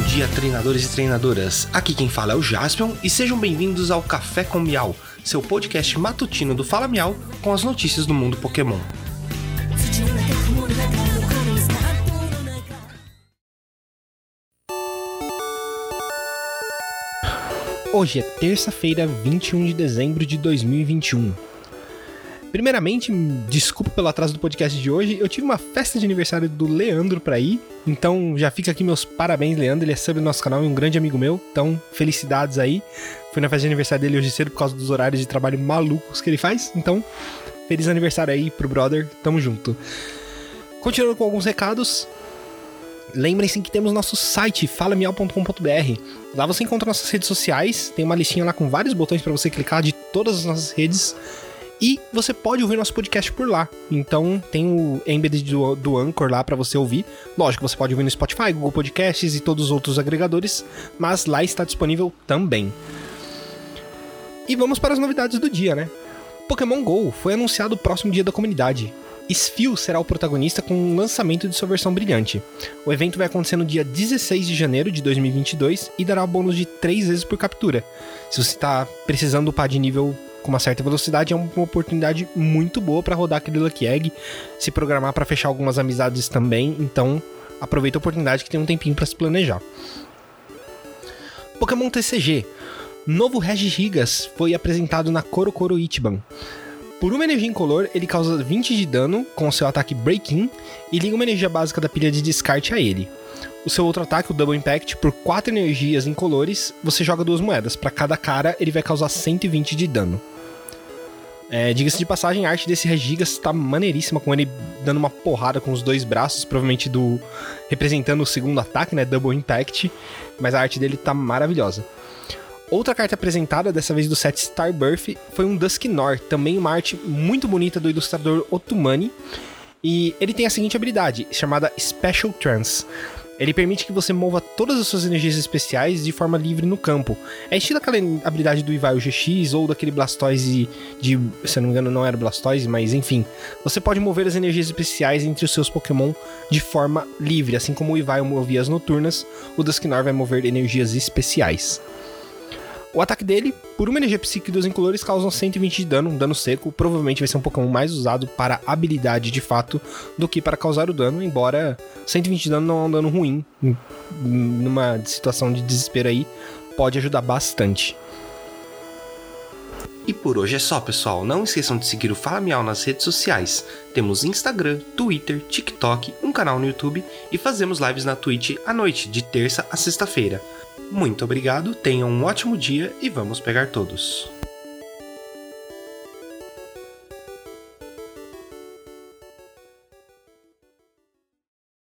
dia, treinadores e treinadoras. Aqui quem fala é o Jaspion e sejam bem-vindos ao Café com Miau, seu podcast matutino do Fala Miau com as notícias do mundo Pokémon. Hoje é terça-feira, 21 de dezembro de 2021. Primeiramente, desculpa pelo atraso do podcast de hoje. Eu tive uma festa de aniversário do Leandro pra ir. Então já fica aqui meus parabéns, Leandro. Ele é sub do nosso canal e um grande amigo meu. Então, felicidades aí. Fui na festa de aniversário dele hoje cedo por causa dos horários de trabalho malucos que ele faz. Então, feliz aniversário aí pro brother. Tamo junto. Continuando com alguns recados. Lembrem-se que temos nosso site falamial.com.br. Lá você encontra nossas redes sociais, tem uma listinha lá com vários botões para você clicar de todas as nossas redes. E você pode ouvir nosso podcast por lá. Então tem o embedded do, do Anchor lá para você ouvir. Lógico, você pode ouvir no Spotify, Google Podcasts e todos os outros agregadores, mas lá está disponível também. E vamos para as novidades do dia, né? Pokémon GO foi anunciado o próximo dia da comunidade. Sfil será o protagonista com o lançamento de sua versão brilhante. O evento vai acontecer no dia 16 de janeiro de 2022 e dará bônus de 3 vezes por captura. Se você está precisando upar de nível com uma certa velocidade, é uma oportunidade muito boa para rodar aquele Lucky Egg, se programar para fechar algumas amizades também, então aproveita a oportunidade que tem um tempinho para se planejar. Pokémon TCG. Novo Regigigas foi apresentado na Korokoro Ichiban. Por uma energia incolor, ele causa 20 de dano com seu ataque Break-In e liga uma energia básica da pilha de descarte a ele. O seu outro ataque, o Double Impact, por 4 energias incolores, você joga duas moedas. Para cada cara, ele vai causar 120 de dano. É, Diga-se de passagem, a arte desse Regigas tá maneiríssima, com ele dando uma porrada com os dois braços, provavelmente do representando o segundo ataque, né, Double Impact, mas a arte dele tá maravilhosa. Outra carta apresentada, dessa vez do set Starbirth, foi um Dusknor, também uma arte muito bonita do ilustrador Otumani, e ele tem a seguinte habilidade, chamada Special Trance. Ele permite que você mova todas as suas energias especiais de forma livre no campo. É estilo aquela habilidade do Ivaio GX ou daquele Blastoise de. Se eu não me engano, não era Blastoise, mas enfim. Você pode mover as energias especiais entre os seus Pokémon de forma livre. Assim como o Ivaio movia as noturnas, o Dusknor vai mover energias especiais. O ataque dele, por uma energia psíquica duas incolores, causam 120 de dano, um dano seco. Provavelmente vai ser um Pokémon mais usado para habilidade de fato do que para causar o dano, embora 120 de dano não é um dano ruim. Numa situação de desespero aí, pode ajudar bastante. E por hoje é só, pessoal. Não esqueçam de seguir o Fala Miau nas redes sociais. Temos Instagram, Twitter, TikTok, um canal no YouTube e fazemos lives na Twitch à noite, de terça a sexta-feira. Muito obrigado, tenham um ótimo dia e vamos pegar todos.